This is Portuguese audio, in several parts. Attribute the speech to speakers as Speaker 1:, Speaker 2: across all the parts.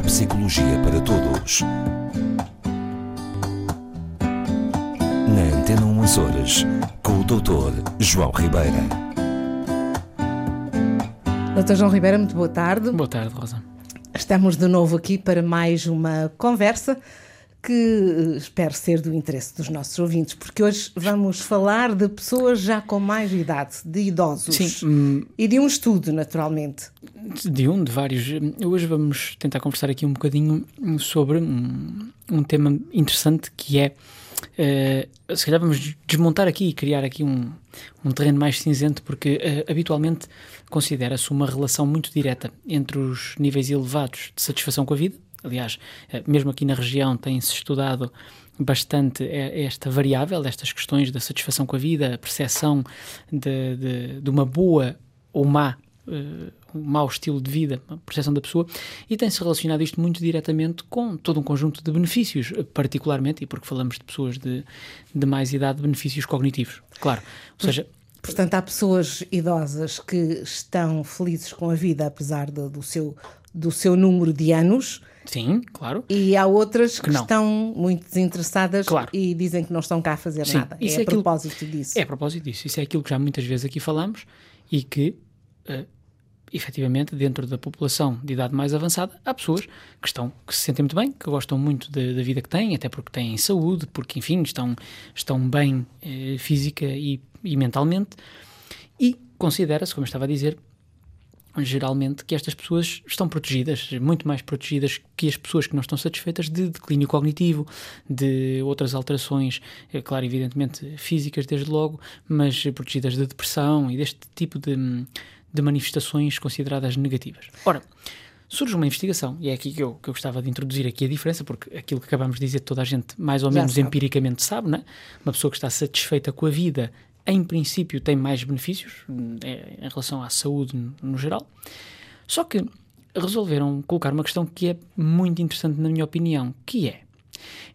Speaker 1: Neuropsicologia para Todos. Na Antena 1 Horas, com o Dr. João Ribeira.
Speaker 2: Dr. João Ribeira, muito boa tarde.
Speaker 3: Boa tarde, Rosa.
Speaker 2: Estamos de novo aqui para mais uma conversa que eh, espero ser do interesse dos nossos ouvintes, porque hoje vamos falar de pessoas já com mais idade, de idosos.
Speaker 3: Sim. hum,
Speaker 2: E de um estudo, naturalmente.
Speaker 3: De um, de vários. Hoje vamos tentar conversar aqui um bocadinho sobre um, um tema interessante que é. eh, se calhar vamos desmontar aqui e criar aqui um, um terreno mais cinzento, porque eh, habitualmente considera-se uma relação muito direta entre os níveis elevados de satisfação com a vida. Aliás, eh, mesmo aqui na região tem-se estudado bastante eh, esta variável, estas questões da satisfação com a vida, a percepção de, de, de uma boa ou má eh, um mau estilo de vida, a percepção da pessoa, e tem-se relacionado isto muito diretamente com todo um conjunto de benefícios, particularmente, e porque falamos de pessoas de, de mais idade, benefícios cognitivos. Claro, ou seja,
Speaker 2: Portanto, há pessoas idosas que estão felizes com a vida, apesar do, do seu, do seu número de anos,
Speaker 3: sim, claro.
Speaker 2: e há outras que,
Speaker 3: Que
Speaker 2: estão muito desinteressadas
Speaker 3: Claro.
Speaker 2: e dizem que não estão cá a fazer
Speaker 3: Sim,
Speaker 2: nada.
Speaker 3: isso
Speaker 2: é
Speaker 3: é
Speaker 2: a
Speaker 3: aquilo-
Speaker 2: propósito disso.
Speaker 3: É a propósito disso. Isso é aquilo que já muitas vezes aqui falamos e que, eh, efetivamente, dentro da população de idade mais avançada, há pessoas que, estão, que se sentem muito bem, que gostam muito da, da vida que têm, até porque têm saúde, porque, enfim, estão, estão bem eh, física e, e mentalmente. E considera-se, como eu estava a dizer, geralmente que estas pessoas estão protegidas, muito mais protegidas que as pessoas que não estão satisfeitas de declínio cognitivo, de outras alterações, é claro, evidentemente físicas desde logo, mas protegidas de depressão e deste tipo de, de manifestações consideradas negativas. Ora, surge uma investigação, e é aqui que eu, que eu gostava de introduzir aqui a diferença, porque aquilo que acabamos de dizer toda a gente mais ou
Speaker 2: Já
Speaker 3: menos
Speaker 2: sabe.
Speaker 3: empiricamente sabe, não é? Uma pessoa que está satisfeita com a vida, em princípio, tem mais benefícios hum, é, em relação à saúde no, geral. Só que resolveram colocar uma questão que é muito interessante, na minha opinião, que é,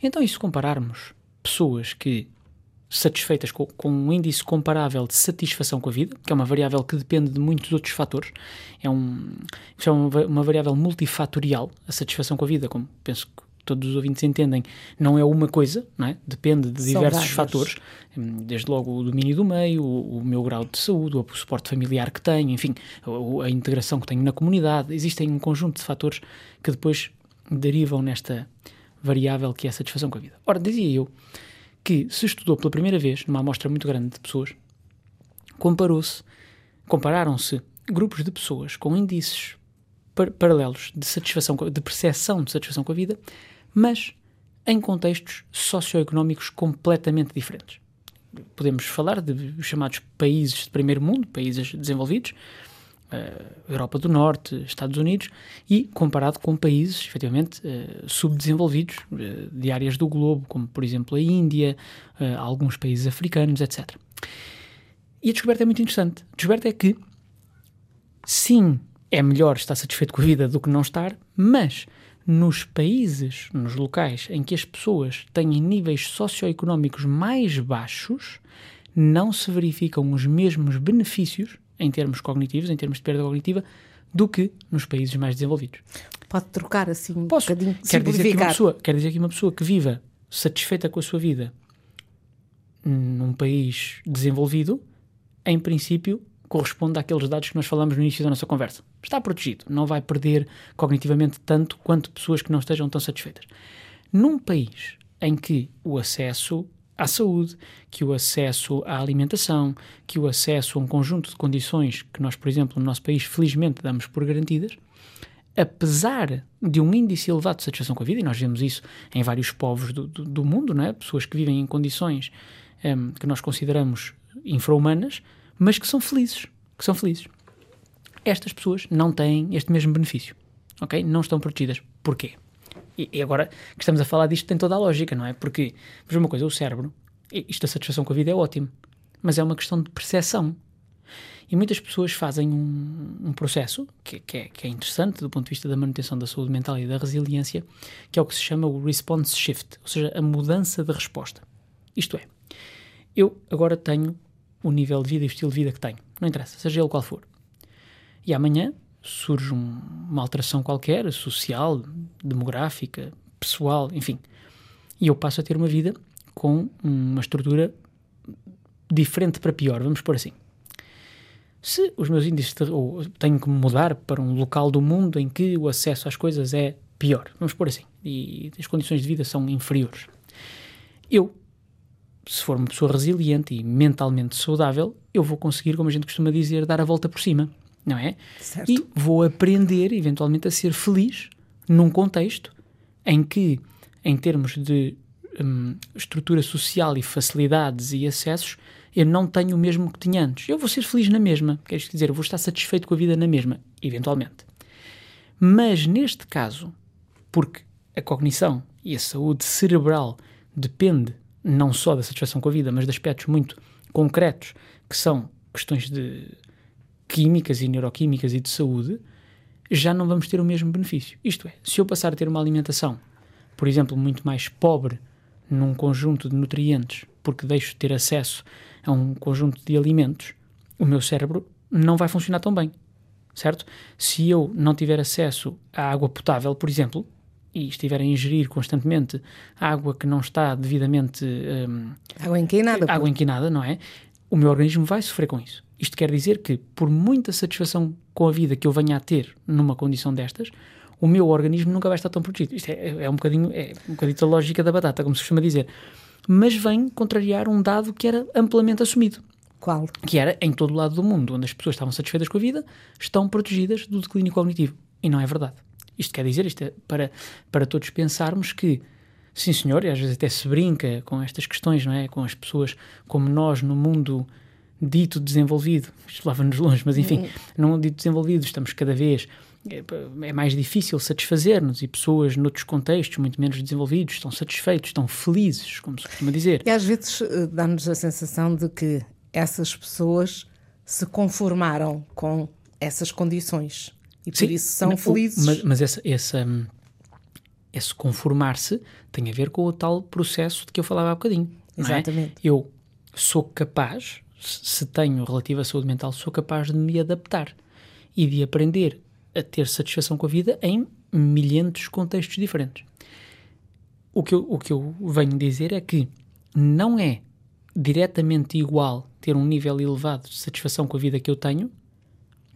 Speaker 3: então, e se compararmos pessoas que satisfeitas com, com um índice comparável de satisfação com a vida, que é uma variável que depende de muitos outros fatores, é, um, é uma variável multifatorial, a satisfação com a vida, como penso que todos os ouvintes entendem, não é uma coisa, é? depende de diversos fatores, hum, desde logo o domínio do meio, o, o meu grau de saúde, o suporte familiar que tenho, enfim, a, a integração que tenho na comunidade, existem um conjunto de fatores que depois derivam nesta variável que é a satisfação com a vida. Ora, dizia eu que se estudou pela primeira vez, numa amostra muito grande de pessoas, comparou-se, compararam-se grupos de pessoas com índices par- paralelos de satisfação, de percepção de satisfação com a vida, mas em contextos socioeconómicos completamente diferentes. Podemos falar de os chamados países de primeiro mundo, países desenvolvidos, eh, Europa do Norte, Estados Unidos, e comparado com países, efetivamente, eh, subdesenvolvidos eh, de áreas do globo, como, por exemplo, a Índia, alguns países africanos, etc. E a descoberta é muito interessante. A descoberta é que, sim, é melhor estar satisfeito com a vida do que não estar, mas nos países, nos locais em que as pessoas têm níveis socioeconómicos mais baixos, não se verificam os mesmos benefícios em termos cognitivos, em termos de perda cognitiva, do que nos países mais desenvolvidos.
Speaker 2: Pode trocar assim um
Speaker 3: Posso.
Speaker 2: bocadinho,
Speaker 3: Quer dizer, que uma pessoa, quer dizer que uma pessoa que viva satisfeita com a sua vida num país desenvolvido, em princípio, corresponde àqueles dados que nós falamos no início da nossa conversa. Está protegido, não vai perder cognitivamente tanto quanto pessoas que não estejam tão satisfeitas. Num país em que o acesso à saúde, que o acesso à alimentação, que o acesso a um conjunto de condições que nós, por exemplo, no nosso país, felizmente damos por garantidas, apesar de um índice elevado de satisfação com a vida, e nós vemos isso em vários povos do, do, do mundo, não é? pessoas que vivem em condições em, que nós consideramos infra-humanas, mas que são felizes, que são felizes. Estas pessoas não têm este mesmo benefício, ok? Não estão protegidas. Porquê? E, e agora que estamos a falar disto tem toda a lógica, não é? Porque, veja uma coisa, o cérebro, isto da satisfação com a vida é ótimo, mas é uma questão de percepção. E muitas pessoas fazem um, um processo que, que, é, que é interessante do ponto de vista da manutenção da saúde mental e da resiliência, que é o que se chama o response shift, ou seja, a mudança de resposta. Isto é, eu agora tenho o nível de vida e o estilo de vida que tenho, não interessa, seja ele qual for. E amanhã surge um, uma alteração qualquer, social, demográfica, pessoal, enfim, e eu passo a ter uma vida com uma estrutura diferente para pior, vamos por assim. Se os meus índices de, ou tenho que mudar para um local do mundo em que o acesso às coisas é pior, vamos por assim, e as condições de vida são inferiores, eu, se for uma pessoa resiliente e mentalmente saudável, eu vou conseguir, como a gente costuma dizer, dar a volta por cima, não é?
Speaker 2: Certo.
Speaker 3: E vou aprender, eventualmente, a ser feliz num contexto em que, em termos de hum, estrutura social e facilidades e acessos, eu não tenho o mesmo que tinha antes. Eu vou ser feliz na mesma, quer dizer, eu vou estar satisfeito com a vida na mesma, eventualmente. Mas neste caso, porque a cognição e a saúde cerebral depende não só da satisfação com a vida, mas de aspectos muito concretos, que são questões de químicas e neuroquímicas e de saúde, já não vamos ter o mesmo benefício. Isto é, se eu passar a ter uma alimentação, por exemplo, muito mais pobre num conjunto de nutrientes, porque deixo de ter acesso a um conjunto de alimentos, o meu cérebro não vai funcionar tão bem, certo? Se eu não tiver acesso à água potável, por exemplo, e estiver a ingerir constantemente água que não está devidamente hum,
Speaker 2: Água inquinada.
Speaker 3: água inquinada, não é? O meu organismo vai sofrer com isso. Isto quer dizer que, por muita satisfação com a vida que eu venha a ter numa condição destas, o meu organismo nunca vai estar tão protegido. Isto é, é um bocadinho, é um bocadinho a lógica da batata, como se costuma dizer. Mas vem contrariar um dado que era amplamente assumido,
Speaker 2: Qual?
Speaker 3: que era em todo o lado do mundo, onde as pessoas estavam satisfeitas com a vida, estão protegidas do declínio cognitivo. E não é verdade. Isto quer dizer, isto é para, para todos pensarmos que, sim senhor, e às vezes até se brinca com estas questões, não é? Com as pessoas como nós no mundo dito desenvolvido, isto leva-nos longe, mas enfim, no mundo dito desenvolvido estamos cada vez, é, é mais difícil satisfazer-nos e pessoas noutros contextos muito menos desenvolvidos estão satisfeitos, estão felizes, como se costuma dizer.
Speaker 2: E às vezes eh, dá-nos a sensação de que essas pessoas se conformaram com essas condições e por
Speaker 3: Sim,
Speaker 2: isso são
Speaker 3: não,
Speaker 2: felizes.
Speaker 3: Mas, mas essa, essa, esse conformar-se tem a ver com o tal processo de que eu falava há bocadinho. é?
Speaker 2: Exatamente.
Speaker 3: Eu sou capaz, se tenho relativa saúde mental, sou capaz de me adaptar e de aprender a ter satisfação com a vida em milhentos contextos diferentes. O que, eu, o que eu venho dizer é que não é diretamente igual ter um nível elevado de satisfação com a vida que eu tenho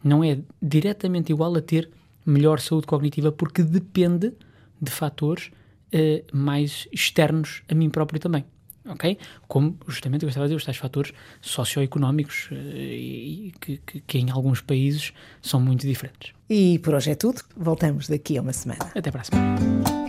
Speaker 3: não é diretamente igual a ter melhor saúde cognitiva porque depende de fatores eh, mais externos a mim próprio também. Ok? Como justamente eu estava a dizer, os tais fatores socioeconómicos e, e que, que, que em alguns países são muito diferentes.
Speaker 2: E por hoje é tudo. Voltamos daqui a uma semana.
Speaker 3: Até para a semana.